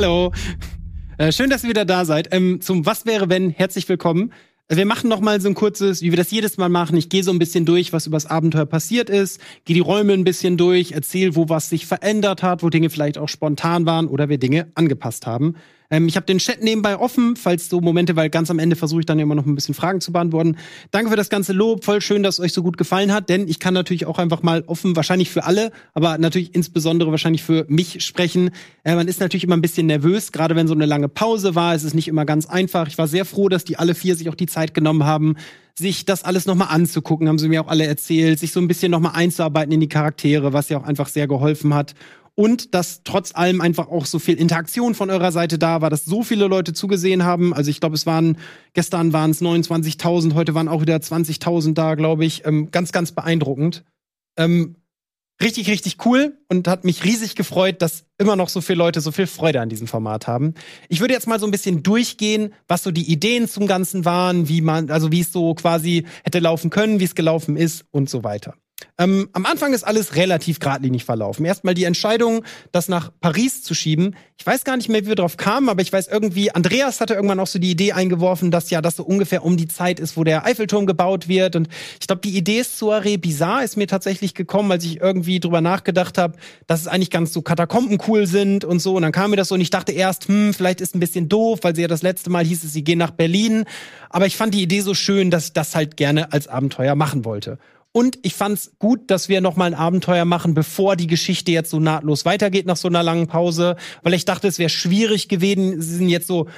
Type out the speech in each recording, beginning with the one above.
Hallo. Äh, schön, dass ihr wieder da seid. Ähm, zum Was wäre wenn? Herzlich willkommen. Also wir machen noch mal so ein kurzes, wie wir das jedes Mal machen. Ich gehe so ein bisschen durch, was übers Abenteuer passiert ist, gehe die Räume ein bisschen durch, erzähle, wo was sich verändert hat, wo Dinge vielleicht auch spontan waren oder wir Dinge angepasst haben. Ähm, ich habe den Chat nebenbei offen, falls so Momente, weil ganz am Ende versuche ich dann immer noch ein bisschen Fragen zu beantworten. Danke für das ganze Lob, voll schön, dass es euch so gut gefallen hat, denn ich kann natürlich auch einfach mal offen, wahrscheinlich für alle, aber natürlich insbesondere wahrscheinlich für mich sprechen. Äh, man ist natürlich immer ein bisschen nervös, gerade wenn so eine lange Pause war. Es ist nicht immer ganz einfach. Ich war sehr froh, dass die alle vier sich auch die Zeit genommen haben, sich das alles nochmal anzugucken, haben sie mir auch alle erzählt, sich so ein bisschen nochmal einzuarbeiten in die Charaktere, was ja auch einfach sehr geholfen hat und dass trotz allem einfach auch so viel Interaktion von eurer Seite da war, dass so viele Leute zugesehen haben. Also ich glaube, es waren gestern waren es 29.000, heute waren auch wieder 20.000 da, glaube ich. Ähm, ganz, ganz beeindruckend. Ähm, richtig, richtig cool und hat mich riesig gefreut, dass immer noch so viele Leute so viel Freude an diesem Format haben. Ich würde jetzt mal so ein bisschen durchgehen, was so die Ideen zum Ganzen waren, wie man, also wie es so quasi hätte laufen können, wie es gelaufen ist und so weiter. Ähm, am Anfang ist alles relativ geradlinig verlaufen. Erstmal die Entscheidung, das nach Paris zu schieben. Ich weiß gar nicht mehr, wie wir drauf kamen, aber ich weiß irgendwie, Andreas hatte irgendwann auch so die Idee eingeworfen, dass ja das so ungefähr um die Zeit ist, wo der Eiffelturm gebaut wird. Und ich glaube, die Idee Soiree Bizarre ist mir tatsächlich gekommen, als ich irgendwie drüber nachgedacht habe, dass es eigentlich ganz so Katakomben cool sind und so. Und dann kam mir das so und ich dachte erst, hm, vielleicht ist ein bisschen doof, weil sie ja das letzte Mal hieß es, sie gehen nach Berlin. Aber ich fand die Idee so schön, dass ich das halt gerne als Abenteuer machen wollte. Und ich fand's gut, dass wir noch mal ein Abenteuer machen, bevor die Geschichte jetzt so nahtlos weitergeht nach so einer langen Pause, weil ich dachte, es wäre schwierig gewesen, jetzt so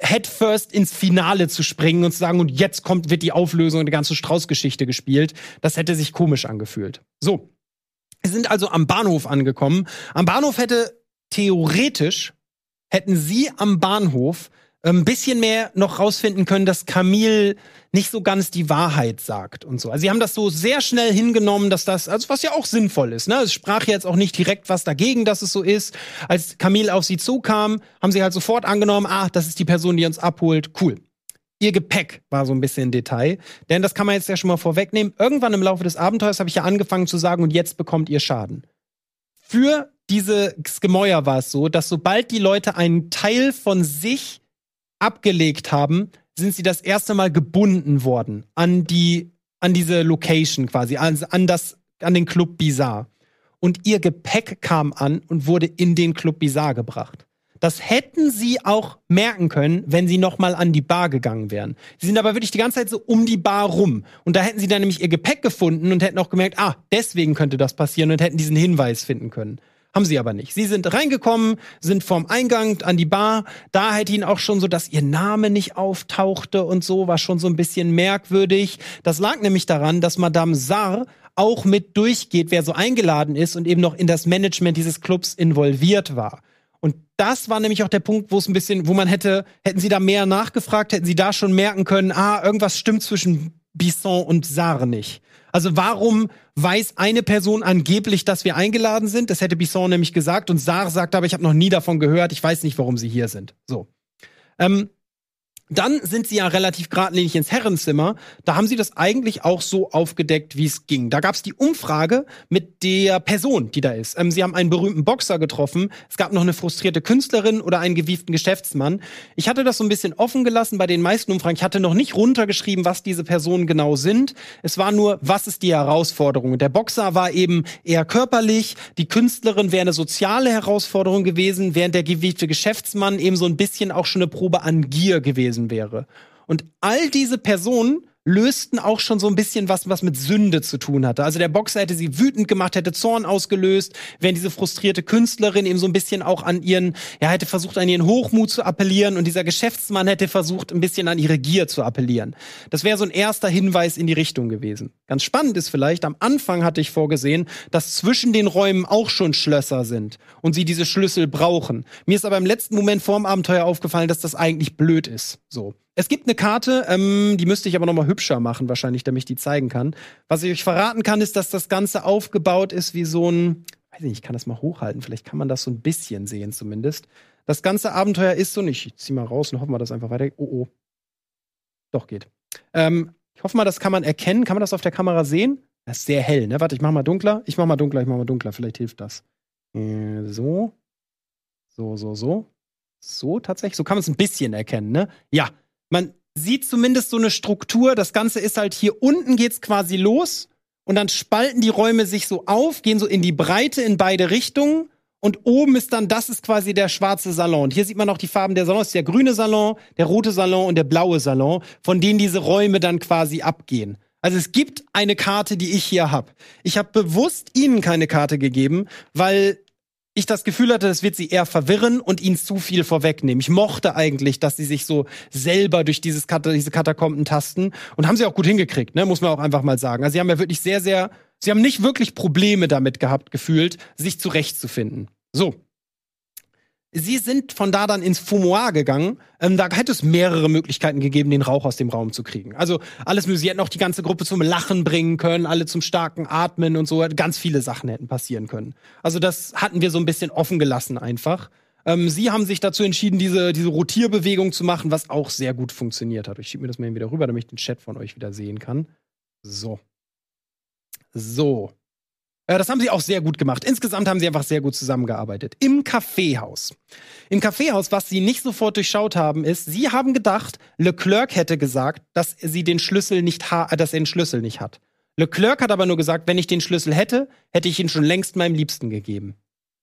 headfirst ins Finale zu springen und zu sagen, und jetzt kommt, wird die Auflösung und die ganze Strauß-Geschichte gespielt. Das hätte sich komisch angefühlt. So. Wir sind also am Bahnhof angekommen. Am Bahnhof hätte theoretisch hätten sie am Bahnhof ein bisschen mehr noch rausfinden können, dass Camille nicht so ganz die Wahrheit sagt und so. Also sie haben das so sehr schnell hingenommen, dass das, also was ja auch sinnvoll ist, ne? Es sprach jetzt auch nicht direkt was dagegen, dass es so ist. Als Camille auf sie zukam, haben sie halt sofort angenommen, ah, das ist die Person, die uns abholt. Cool. Ihr Gepäck war so ein bisschen Detail, denn das kann man jetzt ja schon mal vorwegnehmen. Irgendwann im Laufe des Abenteuers habe ich ja angefangen zu sagen, und jetzt bekommt ihr Schaden. Für diese Gemäuer war es so, dass sobald die Leute einen Teil von sich abgelegt haben, sind sie das erste Mal gebunden worden an die, an diese Location quasi, an, an das, an den Club Bizarre. Und ihr Gepäck kam an und wurde in den Club Bizarre gebracht. Das hätten sie auch merken können, wenn sie nochmal an die Bar gegangen wären. Sie sind aber wirklich die ganze Zeit so um die Bar rum. Und da hätten sie dann nämlich ihr Gepäck gefunden und hätten auch gemerkt, ah, deswegen könnte das passieren und hätten diesen Hinweis finden können. Haben sie aber nicht. Sie sind reingekommen, sind vorm Eingang an die Bar. Da hätte ihnen auch schon so, dass ihr Name nicht auftauchte und so, war schon so ein bisschen merkwürdig. Das lag nämlich daran, dass Madame Sarr auch mit durchgeht, wer so eingeladen ist und eben noch in das Management dieses Clubs involviert war. Und das war nämlich auch der Punkt, wo es ein bisschen, wo man hätte, hätten sie da mehr nachgefragt, hätten sie da schon merken können, ah, irgendwas stimmt zwischen Bisson und Sarre nicht. Also warum weiß eine Person angeblich, dass wir eingeladen sind? Das hätte Bisson nämlich gesagt und Sarre sagt aber, ich habe noch nie davon gehört, ich weiß nicht, warum sie hier sind. So. Ähm, dann sind sie ja relativ geradlinig ins Herrenzimmer. Da haben sie das eigentlich auch so aufgedeckt, wie es ging. Da gab es die Umfrage mit der Person, die da ist. Ähm, sie haben einen berühmten Boxer getroffen. Es gab noch eine frustrierte Künstlerin oder einen gewieften Geschäftsmann. Ich hatte das so ein bisschen offen gelassen bei den meisten Umfragen. Ich hatte noch nicht runtergeschrieben, was diese Personen genau sind. Es war nur, was ist die Herausforderung. Der Boxer war eben eher körperlich. Die Künstlerin wäre eine soziale Herausforderung gewesen, während der gewiefte Geschäftsmann eben so ein bisschen auch schon eine Probe an Gier gewesen gewesen wäre. Und all diese Personen lösten auch schon so ein bisschen was, was mit Sünde zu tun hatte. Also der Boxer hätte sie wütend gemacht, hätte Zorn ausgelöst, während diese frustrierte Künstlerin eben so ein bisschen auch an ihren, ja, hätte versucht, an ihren Hochmut zu appellieren und dieser Geschäftsmann hätte versucht, ein bisschen an ihre Gier zu appellieren. Das wäre so ein erster Hinweis in die Richtung gewesen. Ganz spannend ist vielleicht, am Anfang hatte ich vorgesehen, dass zwischen den Räumen auch schon Schlösser sind und sie diese Schlüssel brauchen. Mir ist aber im letzten Moment vorm Abenteuer aufgefallen, dass das eigentlich blöd ist. So. Es gibt eine Karte, ähm, die müsste ich aber noch mal hübscher machen, wahrscheinlich, damit ich die zeigen kann. Was ich euch verraten kann, ist, dass das Ganze aufgebaut ist wie so ein, weiß nicht, ich kann das mal hochhalten, vielleicht kann man das so ein bisschen sehen zumindest. Das ganze Abenteuer ist so, ich zieh mal raus und hoffen wir, dass einfach weiter. Oh, oh. Doch geht. Ähm, ich hoffe mal, das kann man erkennen. Kann man das auf der Kamera sehen? Das ist sehr hell, ne? Warte, ich mach mal dunkler. Ich mach mal dunkler, ich mach mal dunkler. Vielleicht hilft das. Äh, so. So, so, so. So tatsächlich. So kann man es ein bisschen erkennen, ne? Ja. Man sieht zumindest so eine Struktur. Das Ganze ist halt hier unten geht's quasi los und dann spalten die Räume sich so auf, gehen so in die Breite in beide Richtungen und oben ist dann, das ist quasi der schwarze Salon. Und hier sieht man auch die Farben der Salons. Der grüne Salon, der rote Salon und der blaue Salon, von denen diese Räume dann quasi abgehen. Also es gibt eine Karte, die ich hier habe. Ich habe bewusst Ihnen keine Karte gegeben, weil ich das Gefühl hatte, das wird sie eher verwirren und ihnen zu viel vorwegnehmen. Ich mochte eigentlich, dass sie sich so selber durch dieses Kat diese Katakomben tasten und haben sie auch gut hingekriegt, ne? muss man auch einfach mal sagen. Also sie haben ja wirklich sehr, sehr, sie haben nicht wirklich Probleme damit gehabt, gefühlt, sich zurechtzufinden. So. Sie sind von da dann ins Fumoir gegangen. Ähm, da hätte es mehrere Möglichkeiten gegeben, den Rauch aus dem Raum zu kriegen. Also alles Sie hätten auch die ganze Gruppe zum Lachen bringen können, alle zum starken Atmen und so. Ganz viele Sachen hätten passieren können. Also das hatten wir so ein bisschen offen gelassen einfach. Ähm, Sie haben sich dazu entschieden, diese, diese Rotierbewegung zu machen, was auch sehr gut funktioniert hat. Ich schiebe mir das mal eben wieder rüber, damit ich den Chat von euch wieder sehen kann. So. So. Äh, das haben sie auch sehr gut gemacht. Insgesamt haben sie einfach sehr gut zusammengearbeitet. Im Kaffeehaus. Im Kaffeehaus, was sie nicht sofort durchschaut haben, ist, sie haben gedacht, Leclerc hätte gesagt, dass sie den Schlüssel nicht ha dass er den Schlüssel nicht hat. Leclerc hat aber nur gesagt, wenn ich den Schlüssel hätte, hätte ich ihn schon längst meinem Liebsten gegeben.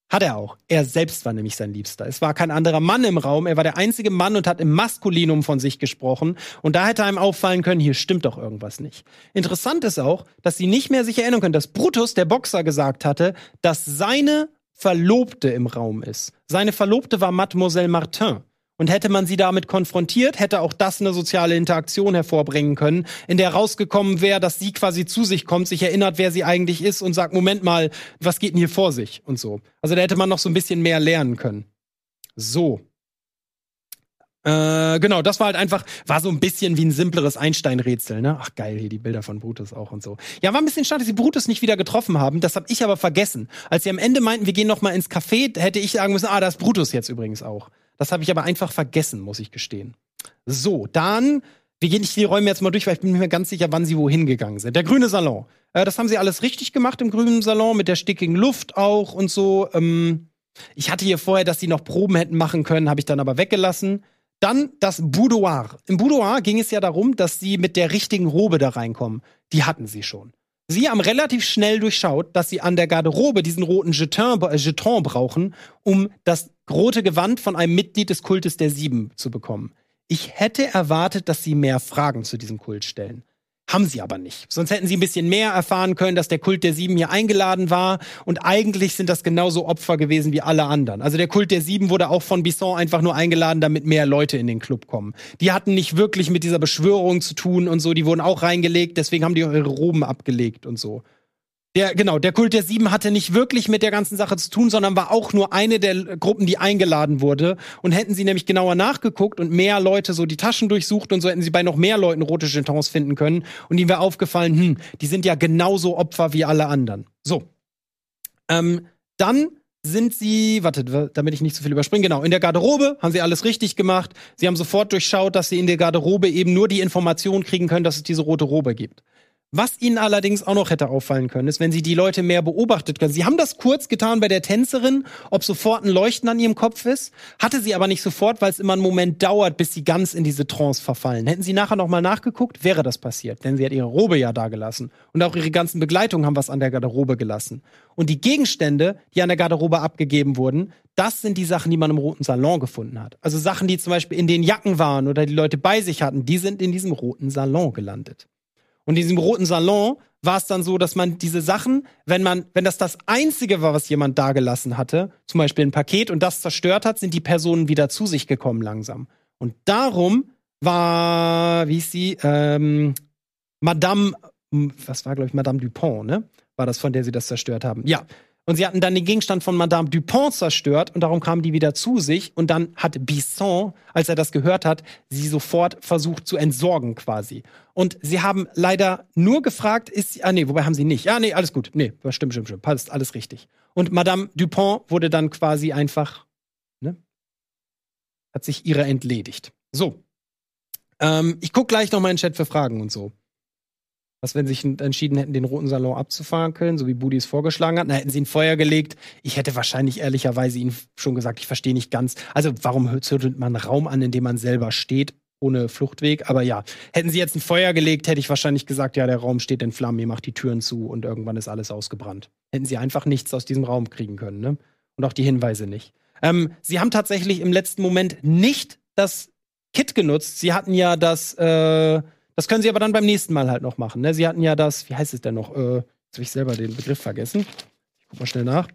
Hat er auch. Er selbst war nämlich sein Liebster. Es war kein anderer Mann im Raum. Er war der einzige Mann und hat im Maskulinum von sich gesprochen. Und da hätte einem auffallen können, hier stimmt doch irgendwas nicht. Interessant ist auch, dass sie nicht mehr sich erinnern können, dass Brutus, der Boxer, gesagt hatte, dass seine Verlobte im Raum ist. Seine Verlobte war Mademoiselle Martin. Und hätte man sie damit konfrontiert, hätte auch das eine soziale Interaktion hervorbringen können, in der rausgekommen wäre, dass sie quasi zu sich kommt, sich erinnert, wer sie eigentlich ist und sagt, Moment mal, was geht denn hier vor sich und so. Also da hätte man noch so ein bisschen mehr lernen können. So. Äh, genau, das war halt einfach, war so ein bisschen wie ein simpleres Einstein-Rätsel, ne? Ach geil, hier die Bilder von Brutus auch und so. Ja, war ein bisschen schade, dass sie Brutus nicht wieder getroffen haben. Das habe ich aber vergessen. Als sie am Ende meinten, wir gehen noch mal ins Café, hätte ich sagen müssen, ah, da ist Brutus jetzt übrigens auch. Das habe ich aber einfach vergessen, muss ich gestehen. So, dann, wir gehen nicht die Räume jetzt mal durch, weil ich bin mir ganz sicher, wann sie wohin gegangen sind. Der grüne Salon. Äh, das haben sie alles richtig gemacht im grünen Salon, mit der stickigen Luft auch und so. Ähm, ich hatte hier vorher, dass sie noch Proben hätten machen können, habe ich dann aber weggelassen. Dann das Boudoir. Im Boudoir ging es ja darum, dass sie mit der richtigen Robe da reinkommen. Die hatten sie schon. Sie haben relativ schnell durchschaut, dass sie an der Garderobe diesen roten Jeton, äh, Jeton brauchen, um das rote Gewand von einem Mitglied des Kultes der Sieben zu bekommen. Ich hätte erwartet, dass sie mehr Fragen zu diesem Kult stellen. Haben sie aber nicht. Sonst hätten sie ein bisschen mehr erfahren können, dass der Kult der Sieben hier eingeladen war. Und eigentlich sind das genauso Opfer gewesen wie alle anderen. Also der Kult der Sieben wurde auch von Bisson einfach nur eingeladen, damit mehr Leute in den Club kommen. Die hatten nicht wirklich mit dieser Beschwörung zu tun und so. Die wurden auch reingelegt, deswegen haben die ihre Roben abgelegt und so. Der, genau, der Kult der Sieben hatte nicht wirklich mit der ganzen Sache zu tun, sondern war auch nur eine der Gruppen, die eingeladen wurde. Und hätten sie nämlich genauer nachgeguckt und mehr Leute so die Taschen durchsucht und so hätten sie bei noch mehr Leuten rote Jetons finden können. Und ihnen wäre aufgefallen, hm, die sind ja genauso Opfer wie alle anderen. So. Ähm, dann sind sie, warte, damit ich nicht zu viel überspringe, genau, in der Garderobe haben sie alles richtig gemacht. Sie haben sofort durchschaut, dass sie in der Garderobe eben nur die Information kriegen können, dass es diese rote Robe gibt. Was ihnen allerdings auch noch hätte auffallen können, ist, wenn sie die Leute mehr beobachtet können. Sie haben das kurz getan bei der Tänzerin, ob sofort ein Leuchten an ihrem Kopf ist, hatte sie aber nicht sofort, weil es immer einen Moment dauert, bis sie ganz in diese Trance verfallen. Hätten sie nachher nochmal nachgeguckt, wäre das passiert, denn sie hat ihre Robe ja da gelassen. Und auch ihre ganzen Begleitungen haben was an der Garderobe gelassen. Und die Gegenstände, die an der Garderobe abgegeben wurden, das sind die Sachen, die man im roten Salon gefunden hat. Also Sachen, die zum Beispiel in den Jacken waren oder die Leute bei sich hatten, die sind in diesem roten Salon gelandet. Und in diesem roten Salon war es dann so, dass man diese Sachen, wenn man, wenn das das einzige war, was jemand dagelassen hatte, zum Beispiel ein Paket und das zerstört hat, sind die Personen wieder zu sich gekommen langsam. Und darum war, wie ist sie, ähm, Madame, was war, glaube ich, Madame Dupont, ne? War das, von der sie das zerstört haben? Ja. Und sie hatten dann den Gegenstand von Madame Dupont zerstört und darum kamen die wieder zu sich. Und dann hat Bisson, als er das gehört hat, sie sofort versucht zu entsorgen quasi. Und sie haben leider nur gefragt, ist sie, ah nee, wobei haben sie nicht. Ja, nee, alles gut. Nee, stimmt, stimmt, stimmt. Passt, alles richtig. Und Madame Dupont wurde dann quasi einfach, ne? Hat sich ihrer entledigt. So. Ähm, ich guck gleich noch mal in den Chat für Fragen und so. Was, wenn sie sich entschieden hätten, den roten Salon abzufackeln, so wie Budi es vorgeschlagen hat, dann hätten sie ihn Feuer gelegt. Ich hätte wahrscheinlich ehrlicherweise ihnen schon gesagt, ich verstehe nicht ganz. Also, warum zündet man Raum an, in dem man selber steht, ohne Fluchtweg? Aber ja, hätten sie jetzt ein Feuer gelegt, hätte ich wahrscheinlich gesagt, ja, der Raum steht in Flammen, ihr macht die Türen zu und irgendwann ist alles ausgebrannt. Hätten sie einfach nichts aus diesem Raum kriegen können, ne? Und auch die Hinweise nicht. Ähm, sie haben tatsächlich im letzten Moment nicht das Kit genutzt. Sie hatten ja das, äh, das können sie aber dann beim nächsten Mal halt noch machen. Ne? Sie hatten ja das, wie heißt es denn noch? Äh, jetzt habe ich selber den Begriff vergessen. Ich guck mal schnell nach.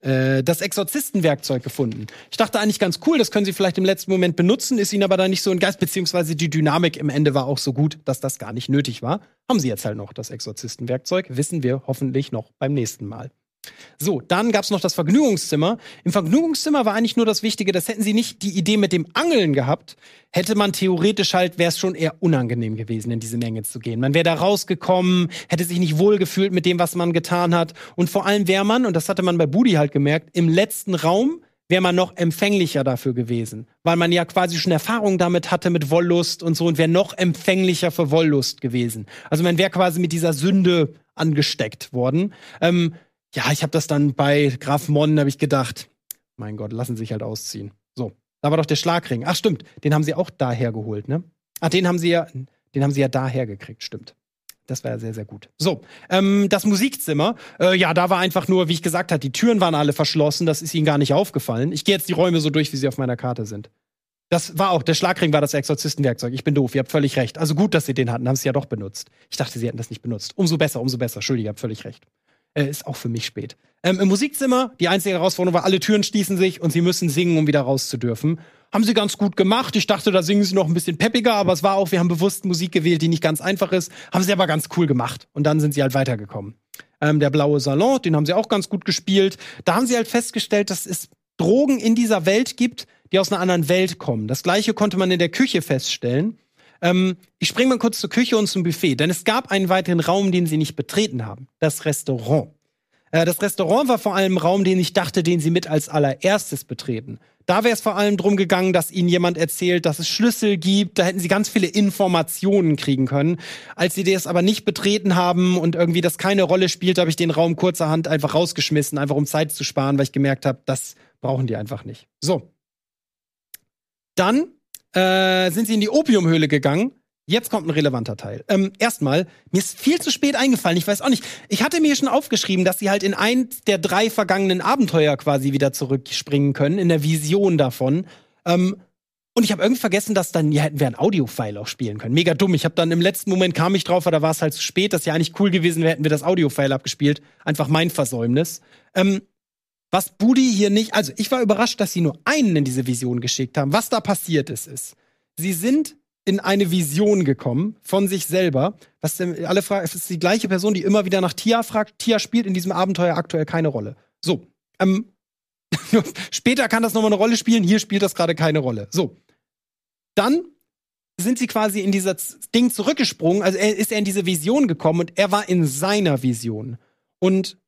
Äh, das Exorzistenwerkzeug gefunden. Ich dachte eigentlich ganz cool, das können sie vielleicht im letzten Moment benutzen, ist ihnen aber da nicht so ein Geist, beziehungsweise die Dynamik im Ende war auch so gut, dass das gar nicht nötig war. Haben sie jetzt halt noch das Exorzistenwerkzeug, wissen wir hoffentlich noch beim nächsten Mal. So, dann gab's noch das Vergnügungszimmer. Im Vergnügungszimmer war eigentlich nur das Wichtige, das hätten sie nicht die Idee mit dem Angeln gehabt, hätte man theoretisch halt, wäre es schon eher unangenehm gewesen, in diese Menge zu gehen. Man wäre da rausgekommen, hätte sich nicht wohlgefühlt mit dem, was man getan hat. Und vor allem wäre man, und das hatte man bei Budi halt gemerkt, im letzten Raum wäre man noch empfänglicher dafür gewesen, weil man ja quasi schon Erfahrung damit hatte mit Wollust und so und wäre noch empfänglicher für Wollust gewesen. Also man wäre quasi mit dieser Sünde angesteckt worden. Ähm, ja, ich habe das dann bei Graf Mon, habe ich gedacht, mein Gott, lassen sich halt ausziehen. So, da war doch der Schlagring. Ach stimmt, den haben sie auch daher geholt, ne? Ach, den haben sie ja, den haben sie ja daher gekriegt, stimmt. Das war ja sehr, sehr gut. So, ähm, das Musikzimmer, äh, ja, da war einfach nur, wie ich gesagt habe, die Türen waren alle verschlossen, das ist ihnen gar nicht aufgefallen. Ich gehe jetzt die Räume so durch, wie sie auf meiner Karte sind. Das war auch, der Schlagring war das Exorzistenwerkzeug. Ich bin doof, ihr habt völlig recht. Also gut, dass sie den hatten, haben sie ja doch benutzt. Ich dachte, sie hätten das nicht benutzt. Umso besser, umso besser. Entschuldigung, ihr habt völlig recht. Äh, ist auch für mich spät. Ähm, Im Musikzimmer, die einzige Herausforderung war, alle Türen schließen sich und sie müssen singen, um wieder raus zu dürfen. Haben sie ganz gut gemacht. Ich dachte, da singen sie noch ein bisschen peppiger, aber es war auch, wir haben bewusst Musik gewählt, die nicht ganz einfach ist. Haben sie aber ganz cool gemacht. Und dann sind sie halt weitergekommen. Ähm, der blaue Salon, den haben sie auch ganz gut gespielt. Da haben sie halt festgestellt, dass es Drogen in dieser Welt gibt, die aus einer anderen Welt kommen. Das gleiche konnte man in der Küche feststellen. Ähm, ich springe mal kurz zur Küche und zum Buffet, denn es gab einen weiteren Raum, den sie nicht betreten haben. Das Restaurant. Äh, das Restaurant war vor allem ein Raum, den ich dachte, den sie mit als allererstes betreten. Da wäre es vor allem drum gegangen, dass ihnen jemand erzählt, dass es Schlüssel gibt. Da hätten sie ganz viele Informationen kriegen können. Als sie das aber nicht betreten haben und irgendwie das keine Rolle spielt, habe ich den Raum kurzerhand einfach rausgeschmissen, einfach um Zeit zu sparen, weil ich gemerkt habe, das brauchen die einfach nicht. So. Dann äh, sind sie in die Opiumhöhle gegangen. Jetzt kommt ein relevanter Teil. Ähm, erstmal, mir ist viel zu spät eingefallen. Ich weiß auch nicht. Ich hatte mir schon aufgeschrieben, dass sie halt in eins der drei vergangenen Abenteuer quasi wieder zurückspringen können, in der Vision davon. Ähm, und ich habe irgendwie vergessen, dass dann, ja, hätten wir ein Audio-File auch spielen können. Mega dumm. Ich habe dann im letzten Moment kam ich drauf, aber da war es halt zu spät, dass ja eigentlich cool gewesen wäre, hätten wir das Audio-File abgespielt. Einfach mein Versäumnis. Ähm, was Budi hier nicht, also ich war überrascht, dass sie nur einen in diese Vision geschickt haben. Was da passiert ist, ist, sie sind in eine Vision gekommen von sich selber. Was denn, alle fragen, es ist die gleiche Person, die immer wieder nach Tia fragt. Tia spielt in diesem Abenteuer aktuell keine Rolle. So, ähm, später kann das nochmal eine Rolle spielen. Hier spielt das gerade keine Rolle. So, dann sind sie quasi in dieses Ding zurückgesprungen. Also er ist er in diese Vision gekommen und er war in seiner Vision. Und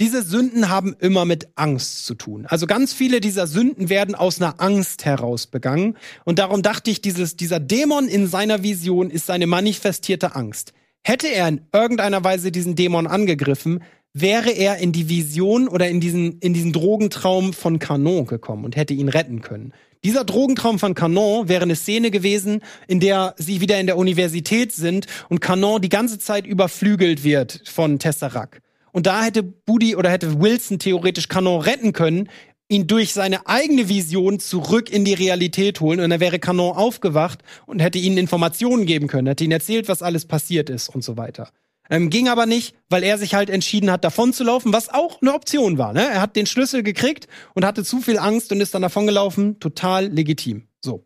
diese Sünden haben immer mit Angst zu tun. Also ganz viele dieser Sünden werden aus einer Angst heraus begangen. Und darum dachte ich, dieses, dieser Dämon in seiner Vision ist seine manifestierte Angst. Hätte er in irgendeiner Weise diesen Dämon angegriffen, wäre er in die Vision oder in diesen, in diesen Drogentraum von Canon gekommen und hätte ihn retten können. Dieser Drogentraum von Canon wäre eine Szene gewesen, in der sie wieder in der Universität sind und Canon die ganze Zeit überflügelt wird von Tesseract. Und da hätte Budi oder hätte Wilson theoretisch Kanon retten können, ihn durch seine eigene Vision zurück in die Realität holen und dann wäre Kanon aufgewacht und hätte ihnen Informationen geben können, hätte ihnen erzählt, was alles passiert ist und so weiter. Ähm, ging aber nicht, weil er sich halt entschieden hat, davon zu laufen, was auch eine Option war. Ne? Er hat den Schlüssel gekriegt und hatte zu viel Angst und ist dann davongelaufen. Total legitim. So.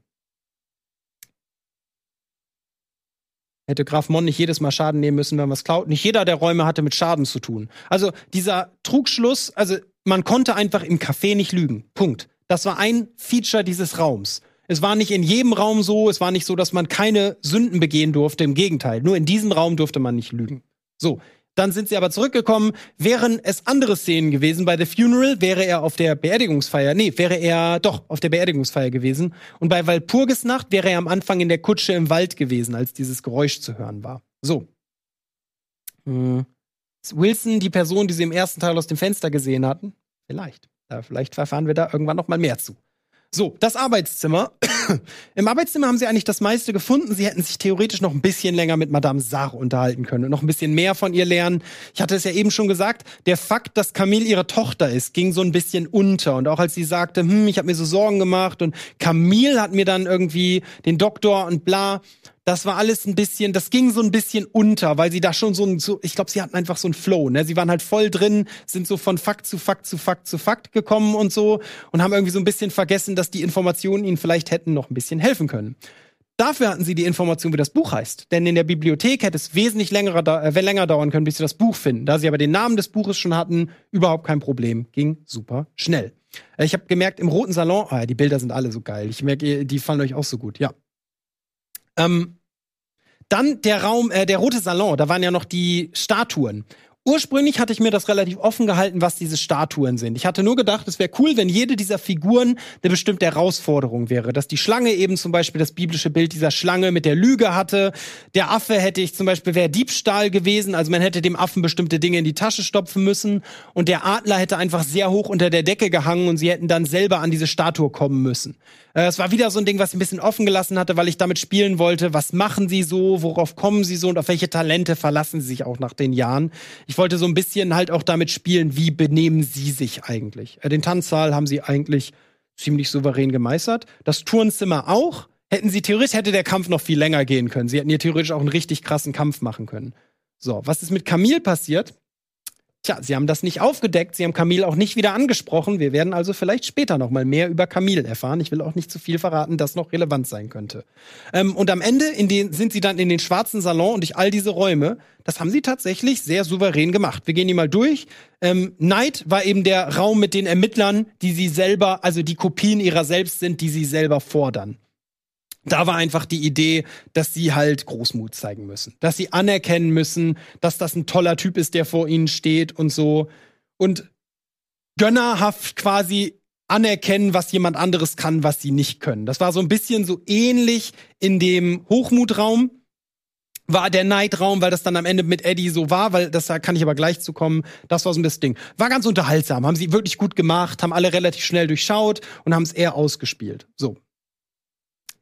Hätte Graf Mon nicht jedes Mal Schaden nehmen müssen, wenn man es klaut. Nicht jeder der Räume hatte mit Schaden zu tun. Also dieser Trugschluss, also man konnte einfach im Café nicht lügen. Punkt. Das war ein Feature dieses Raums. Es war nicht in jedem Raum so, es war nicht so, dass man keine Sünden begehen durfte. Im Gegenteil, nur in diesem Raum durfte man nicht lügen. So, dann sind sie aber zurückgekommen. Wären es andere Szenen gewesen, bei The Funeral wäre er auf der Beerdigungsfeier, nee, wäre er doch auf der Beerdigungsfeier gewesen. Und bei Walpurgisnacht wäre er am Anfang in der Kutsche im Wald gewesen, als dieses Geräusch zu hören war. So. Hm. Wilson die Person, die sie im ersten Teil aus dem Fenster gesehen hatten? Vielleicht. Ja, vielleicht erfahren wir da irgendwann noch mal mehr zu. So, das Arbeitszimmer. Im Arbeitszimmer haben sie eigentlich das meiste gefunden. Sie hätten sich theoretisch noch ein bisschen länger mit Madame Sarr unterhalten können und noch ein bisschen mehr von ihr lernen. Ich hatte es ja eben schon gesagt, der Fakt, dass Camille ihre Tochter ist, ging so ein bisschen unter. Und auch als sie sagte, hm, ich habe mir so Sorgen gemacht und Camille hat mir dann irgendwie den Doktor und bla, das war alles ein bisschen, das ging so ein bisschen unter, weil sie da schon so ein, so, ich glaube, sie hatten einfach so ein Flow, ne? Sie waren halt voll drin, sind so von Fakt zu Fakt zu Fakt zu Fakt gekommen und so und haben irgendwie so ein bisschen vergessen, dass die Informationen ihnen vielleicht hätten noch ein bisschen helfen können. Dafür hatten sie die Information, wie das Buch heißt. Denn in der Bibliothek hätte es wesentlich länger, äh, länger dauern können, bis sie das Buch finden. Da sie aber den Namen des Buches schon hatten, überhaupt kein Problem. Ging super schnell. Äh, ich habe gemerkt, im Roten Salon, ah, die Bilder sind alle so geil. Ich merke, die fallen euch auch so gut, ja. Ähm, dann der Raum, äh, der rote Salon, da waren ja noch die Statuen. Ursprünglich hatte ich mir das relativ offen gehalten, was diese Statuen sind. Ich hatte nur gedacht, es wäre cool, wenn jede dieser Figuren eine bestimmte Herausforderung wäre. Dass die Schlange eben zum Beispiel das biblische Bild dieser Schlange mit der Lüge hatte. Der Affe hätte ich zum Beispiel, wäre Diebstahl gewesen. Also man hätte dem Affen bestimmte Dinge in die Tasche stopfen müssen. Und der Adler hätte einfach sehr hoch unter der Decke gehangen und sie hätten dann selber an diese Statue kommen müssen. Äh, es war wieder so ein Ding, was ich ein bisschen offen gelassen hatte, weil ich damit spielen wollte. Was machen sie so? Worauf kommen sie so? Und auf welche Talente verlassen sie sich auch nach den Jahren? Ich wollte so ein bisschen halt auch damit spielen, wie benehmen sie sich eigentlich. Äh, den Tanzsaal haben sie eigentlich ziemlich souverän gemeistert. Das Turnzimmer auch. Hätten sie theoretisch, hätte der Kampf noch viel länger gehen können. Sie hätten hier theoretisch auch einen richtig krassen Kampf machen können. So, was ist mit Camille passiert? Tja, sie haben das nicht aufgedeckt, sie haben Camille auch nicht wieder angesprochen. Wir werden also vielleicht später noch mal mehr über Camille erfahren. Ich will auch nicht zu viel verraten, das noch relevant sein könnte. Ähm, und am Ende den, sind sie dann in den schwarzen Salon und durch all diese Räume. Das haben sie tatsächlich sehr souverän gemacht. Wir gehen die mal durch. Ähm, Night war eben der Raum mit den Ermittlern, die sie selber, also die Kopien ihrer selbst sind, die sie selber fordern da war einfach die Idee, dass sie halt Großmut zeigen müssen, dass sie anerkennen müssen, dass das ein toller Typ ist, der vor ihnen steht und so und gönnerhaft quasi anerkennen, was jemand anderes kann, was sie nicht können. Das war so ein bisschen so ähnlich in dem Hochmutraum war der Neidraum, weil das dann am Ende mit Eddie so war, weil das da kann ich aber gleich zu kommen. Das war so ein das Ding. War ganz unterhaltsam, haben sie wirklich gut gemacht, haben alle relativ schnell durchschaut und haben es eher ausgespielt. So,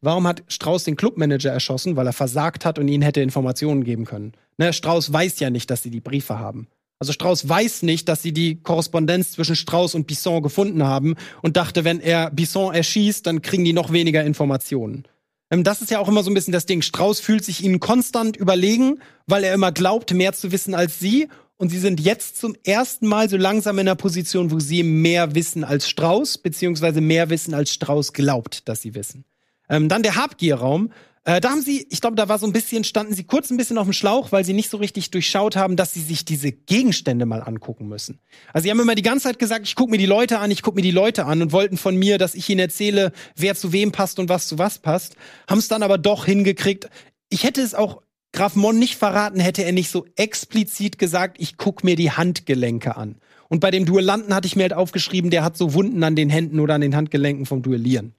Warum hat Strauß den Clubmanager erschossen? Weil er versagt hat und ihnen hätte Informationen geben können. Ne, Strauß weiß ja nicht, dass sie die Briefe haben. Also Strauß weiß nicht, dass sie die Korrespondenz zwischen Strauß und Bisson gefunden haben und dachte, wenn er Bisson erschießt, dann kriegen die noch weniger Informationen. Ähm, das ist ja auch immer so ein bisschen das Ding. Strauß fühlt sich ihnen konstant überlegen, weil er immer glaubt, mehr zu wissen als sie. Und sie sind jetzt zum ersten Mal so langsam in einer Position, wo sie mehr wissen als Strauß, beziehungsweise mehr wissen als Strauß glaubt, dass sie wissen. Ähm, dann der Habgierraum. Äh, da haben sie, ich glaube, da war so ein bisschen, standen sie kurz ein bisschen auf dem Schlauch, weil sie nicht so richtig durchschaut haben, dass sie sich diese Gegenstände mal angucken müssen. Also sie haben immer die ganze Zeit gesagt, ich gucke mir die Leute an, ich gucke mir die Leute an und wollten von mir, dass ich ihnen erzähle, wer zu wem passt und was zu was passt. Haben es dann aber doch hingekriegt. Ich hätte es auch Graf Mon nicht verraten, hätte er nicht so explizit gesagt, ich guck mir die Handgelenke an. Und bei dem Duellanten hatte ich mir halt aufgeschrieben, der hat so Wunden an den Händen oder an den Handgelenken vom Duellieren.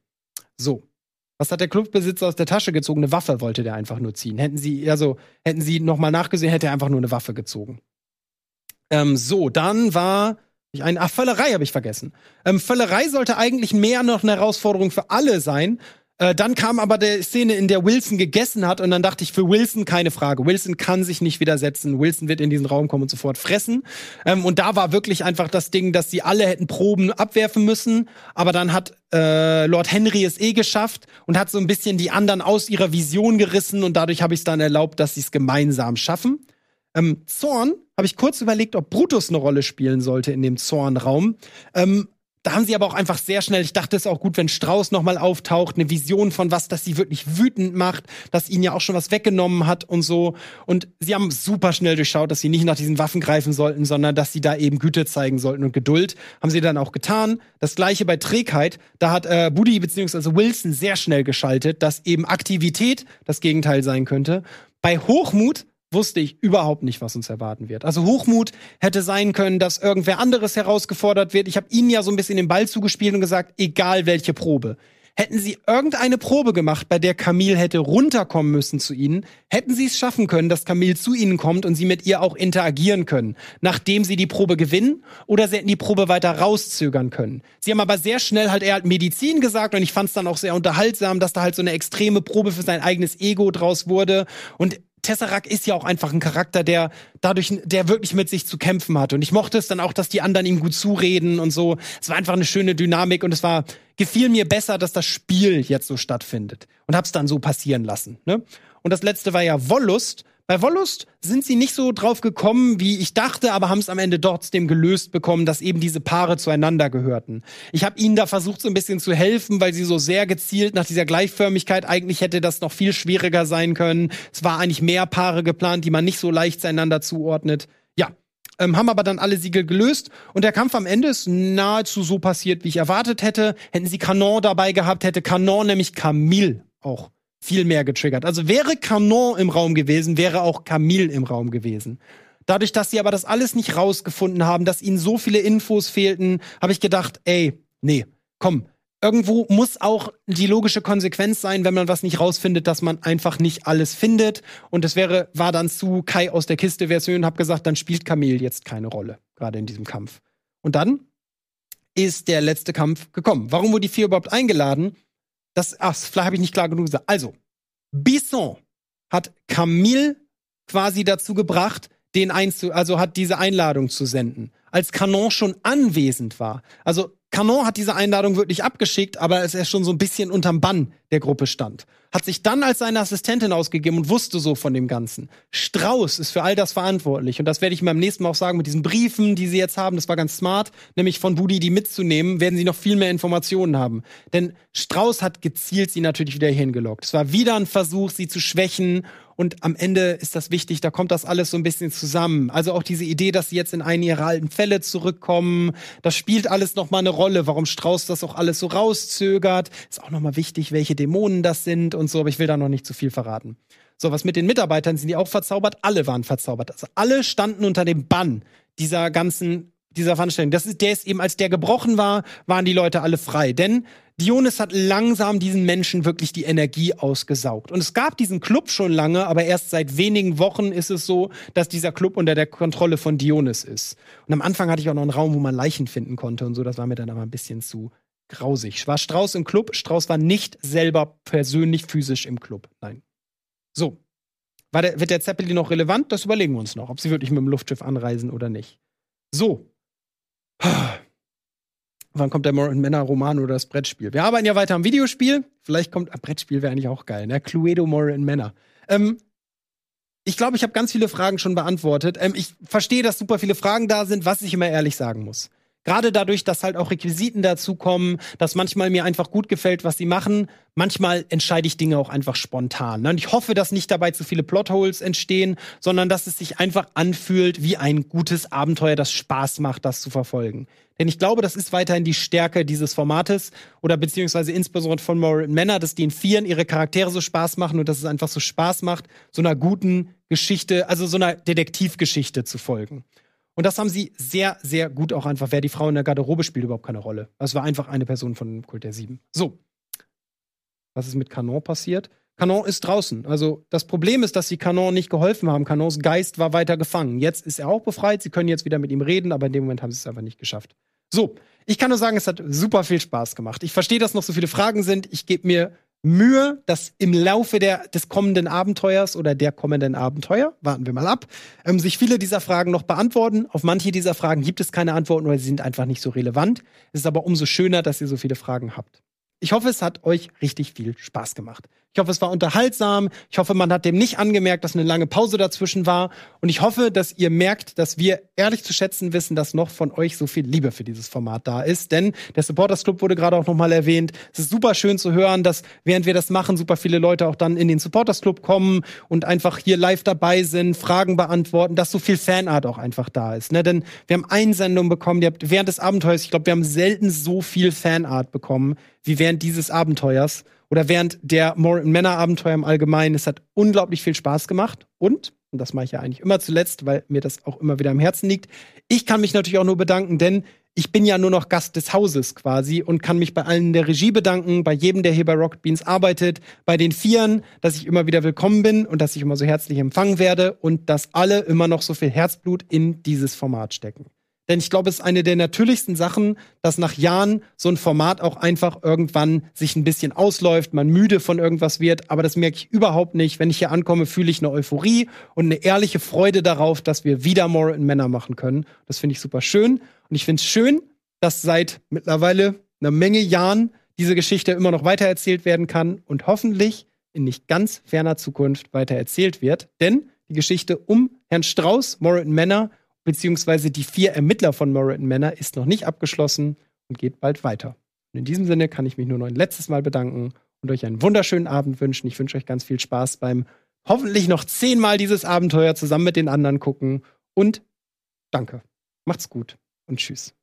So. Was hat der Clubbesitzer aus der Tasche gezogen? Eine Waffe wollte der einfach nur ziehen. Hätten sie, also, hätten sie nochmal nachgesehen, hätte er einfach nur eine Waffe gezogen. Ähm, so, dann war ich ein, ach, Völlerei habe ich vergessen. Ähm, Völlerei sollte eigentlich mehr noch eine Herausforderung für alle sein, äh, dann kam aber der Szene, in der Wilson gegessen hat und dann dachte ich, für Wilson keine Frage. Wilson kann sich nicht widersetzen. Wilson wird in diesen Raum kommen und sofort fressen. Ähm, und da war wirklich einfach das Ding, dass sie alle hätten Proben abwerfen müssen. Aber dann hat äh, Lord Henry es eh geschafft und hat so ein bisschen die anderen aus ihrer Vision gerissen und dadurch habe ich es dann erlaubt, dass sie es gemeinsam schaffen. Ähm, Zorn habe ich kurz überlegt, ob Brutus eine Rolle spielen sollte in dem Zornraum. Ähm, da haben sie aber auch einfach sehr schnell, ich dachte es auch gut, wenn Strauß nochmal auftaucht, eine Vision von was, das sie wirklich wütend macht, dass ihnen ja auch schon was weggenommen hat und so. Und sie haben super schnell durchschaut, dass sie nicht nach diesen Waffen greifen sollten, sondern dass sie da eben Güte zeigen sollten und Geduld. Haben sie dann auch getan. Das gleiche bei Trägheit. Da hat äh, Buddy bzw. Wilson sehr schnell geschaltet, dass eben Aktivität das Gegenteil sein könnte. Bei Hochmut wusste ich überhaupt nicht, was uns erwarten wird. Also Hochmut hätte sein können, dass irgendwer anderes herausgefordert wird. Ich habe ihnen ja so ein bisschen den Ball zugespielt und gesagt, egal welche Probe. Hätten sie irgendeine Probe gemacht, bei der Camille hätte runterkommen müssen zu ihnen, hätten sie es schaffen können, dass Camille zu ihnen kommt und sie mit ihr auch interagieren können, nachdem sie die Probe gewinnen, oder sie hätten die Probe weiter rauszögern können. Sie haben aber sehr schnell halt eher halt Medizin gesagt und ich fand es dann auch sehr unterhaltsam, dass da halt so eine extreme Probe für sein eigenes Ego draus wurde und Tesseract ist ja auch einfach ein Charakter, der dadurch, der wirklich mit sich zu kämpfen hat. Und ich mochte es dann auch, dass die anderen ihm gut zureden und so. Es war einfach eine schöne Dynamik und es war, gefiel mir besser, dass das Spiel jetzt so stattfindet. Und hab's dann so passieren lassen. Ne? Und das letzte war ja Wollust, bei Wollust sind sie nicht so drauf gekommen, wie ich dachte, aber haben es am Ende trotzdem gelöst bekommen, dass eben diese Paare zueinander gehörten. Ich habe ihnen da versucht, so ein bisschen zu helfen, weil sie so sehr gezielt nach dieser Gleichförmigkeit, eigentlich hätte das noch viel schwieriger sein können. Es war eigentlich mehr Paare geplant, die man nicht so leicht zueinander zuordnet. Ja, ähm, haben aber dann alle Siegel gelöst und der Kampf am Ende ist nahezu so passiert, wie ich erwartet hätte. Hätten sie Canon dabei gehabt, hätte Canon nämlich Camille auch viel mehr getriggert. Also wäre Canon im Raum gewesen, wäre auch Camille im Raum gewesen. Dadurch, dass sie aber das alles nicht rausgefunden haben, dass ihnen so viele Infos fehlten, habe ich gedacht, ey, nee, komm, irgendwo muss auch die logische Konsequenz sein, wenn man was nicht rausfindet, dass man einfach nicht alles findet. Und es wäre, war dann zu Kai aus der Kiste Version, hab gesagt, dann spielt Camille jetzt keine Rolle, gerade in diesem Kampf. Und dann ist der letzte Kampf gekommen. Warum wurde die vier überhaupt eingeladen? Das, ach, vielleicht habe ich nicht klar genug gesagt. Also, Bisson hat Camille quasi dazu gebracht, den einzu, also hat diese Einladung zu senden, als Canon schon anwesend war. Also Canon hat diese Einladung wirklich abgeschickt, aber es ist schon so ein bisschen unterm Bann der Gruppe stand. Hat sich dann als seine Assistentin ausgegeben und wusste so von dem Ganzen. Strauß ist für all das verantwortlich. Und das werde ich mir beim nächsten Mal auch sagen mit diesen Briefen, die sie jetzt haben. Das war ganz smart, nämlich von Budi die mitzunehmen, werden sie noch viel mehr Informationen haben. Denn Strauß hat gezielt sie natürlich wieder hingelockt. Es war wieder ein Versuch, sie zu schwächen und am Ende ist das wichtig, da kommt das alles so ein bisschen zusammen. Also auch diese Idee, dass sie jetzt in einen ihrer alten Fälle zurückkommen, das spielt alles nochmal eine Rolle. Warum Strauß das auch alles so rauszögert, ist auch nochmal wichtig, welche Dämonen das sind und so, aber ich will da noch nicht zu viel verraten. So, was mit den Mitarbeitern sind die auch verzaubert? Alle waren verzaubert. Also alle standen unter dem Bann dieser ganzen dieser Veranstaltung. Das ist, der ist eben, als der gebrochen war, waren die Leute alle frei. Denn Dionys hat langsam diesen Menschen wirklich die Energie ausgesaugt. Und es gab diesen Club schon lange, aber erst seit wenigen Wochen ist es so, dass dieser Club unter der Kontrolle von Dionys ist. Und am Anfang hatte ich auch noch einen Raum, wo man Leichen finden konnte und so. Das war mir dann aber ein bisschen zu grausig. War Strauß im Club? Strauß war nicht selber persönlich physisch im Club. Nein. So. Der, wird der Zeppelin noch relevant? Das überlegen wir uns noch, ob sie wirklich mit dem Luftschiff anreisen oder nicht. So. Wann kommt der Männer-Roman oder das Brettspiel? Wir arbeiten ja weiter am Videospiel. Vielleicht kommt. ein Brettspiel wäre eigentlich auch geil, ne? Cluedo Morin Männer. Ähm, ich glaube, ich habe ganz viele Fragen schon beantwortet. Ähm, ich verstehe, dass super viele Fragen da sind, was ich immer ehrlich sagen muss. Gerade dadurch, dass halt auch Requisiten dazukommen, dass manchmal mir einfach gut gefällt, was sie machen. Manchmal entscheide ich Dinge auch einfach spontan. Ne? Und ich hoffe, dass nicht dabei zu viele Plotholes entstehen, sondern dass es sich einfach anfühlt wie ein gutes Abenteuer, das Spaß macht, das zu verfolgen. Denn ich glaube, das ist weiterhin die Stärke dieses Formates oder beziehungsweise insbesondere von Moral Männer, dass die in Vieren ihre Charaktere so Spaß machen und dass es einfach so Spaß macht, so einer guten Geschichte, also so einer Detektivgeschichte zu folgen. Und das haben sie sehr, sehr gut auch einfach. Wer die Frau in der Garderobe spielt, überhaupt keine Rolle. Es war einfach eine Person von Kult der Sieben. So. Was ist mit Canon passiert? Canon ist draußen. Also das Problem ist, dass sie Canon nicht geholfen haben. Canons Geist war weiter gefangen. Jetzt ist er auch befreit. Sie können jetzt wieder mit ihm reden, aber in dem Moment haben sie es einfach nicht geschafft. So, ich kann nur sagen, es hat super viel Spaß gemacht. Ich verstehe, dass noch so viele Fragen sind. Ich gebe mir Mühe, dass im Laufe der, des kommenden Abenteuers oder der kommenden Abenteuer, warten wir mal ab, ähm, sich viele dieser Fragen noch beantworten. Auf manche dieser Fragen gibt es keine Antworten oder sie sind einfach nicht so relevant. Es ist aber umso schöner, dass ihr so viele Fragen habt. Ich hoffe, es hat euch richtig viel Spaß gemacht. Ich hoffe, es war unterhaltsam. Ich hoffe, man hat dem nicht angemerkt, dass eine lange Pause dazwischen war. Und ich hoffe, dass ihr merkt, dass wir ehrlich zu schätzen wissen, dass noch von euch so viel Liebe für dieses Format da ist. Denn der Supporters Club wurde gerade auch nochmal erwähnt. Es ist super schön zu hören, dass während wir das machen, super viele Leute auch dann in den Supporters Club kommen und einfach hier live dabei sind, Fragen beantworten, dass so viel Fanart auch einfach da ist. Ne? Denn wir haben Einsendungen bekommen, ihr habt während des Abenteuers, ich glaube, wir haben selten so viel Fanart bekommen wie während dieses Abenteuers oder während der Männerabenteuer im Allgemeinen. Es hat unglaublich viel Spaß gemacht und, und das mache ich ja eigentlich immer zuletzt, weil mir das auch immer wieder am Herzen liegt, ich kann mich natürlich auch nur bedanken, denn ich bin ja nur noch Gast des Hauses quasi und kann mich bei allen der Regie bedanken, bei jedem, der hier bei Rocket Beans arbeitet, bei den Vieren, dass ich immer wieder willkommen bin und dass ich immer so herzlich empfangen werde und dass alle immer noch so viel Herzblut in dieses Format stecken. Denn ich glaube, es ist eine der natürlichsten Sachen, dass nach Jahren so ein Format auch einfach irgendwann sich ein bisschen ausläuft, man müde von irgendwas wird. Aber das merke ich überhaupt nicht. Wenn ich hier ankomme, fühle ich eine Euphorie und eine ehrliche Freude darauf, dass wir wieder More in Männer machen können. Das finde ich super schön. Und ich finde es schön, dass seit mittlerweile einer Menge Jahren diese Geschichte immer noch weitererzählt werden kann und hoffentlich in nicht ganz ferner Zukunft weitererzählt wird. Denn die Geschichte um Herrn Strauß, Moreton Männer, beziehungsweise die vier Ermittler von Moreton Manor ist noch nicht abgeschlossen und geht bald weiter. Und in diesem Sinne kann ich mich nur noch ein letztes Mal bedanken und euch einen wunderschönen Abend wünschen. Ich wünsche euch ganz viel Spaß beim hoffentlich noch zehnmal dieses Abenteuer zusammen mit den anderen gucken und danke. Macht's gut und tschüss.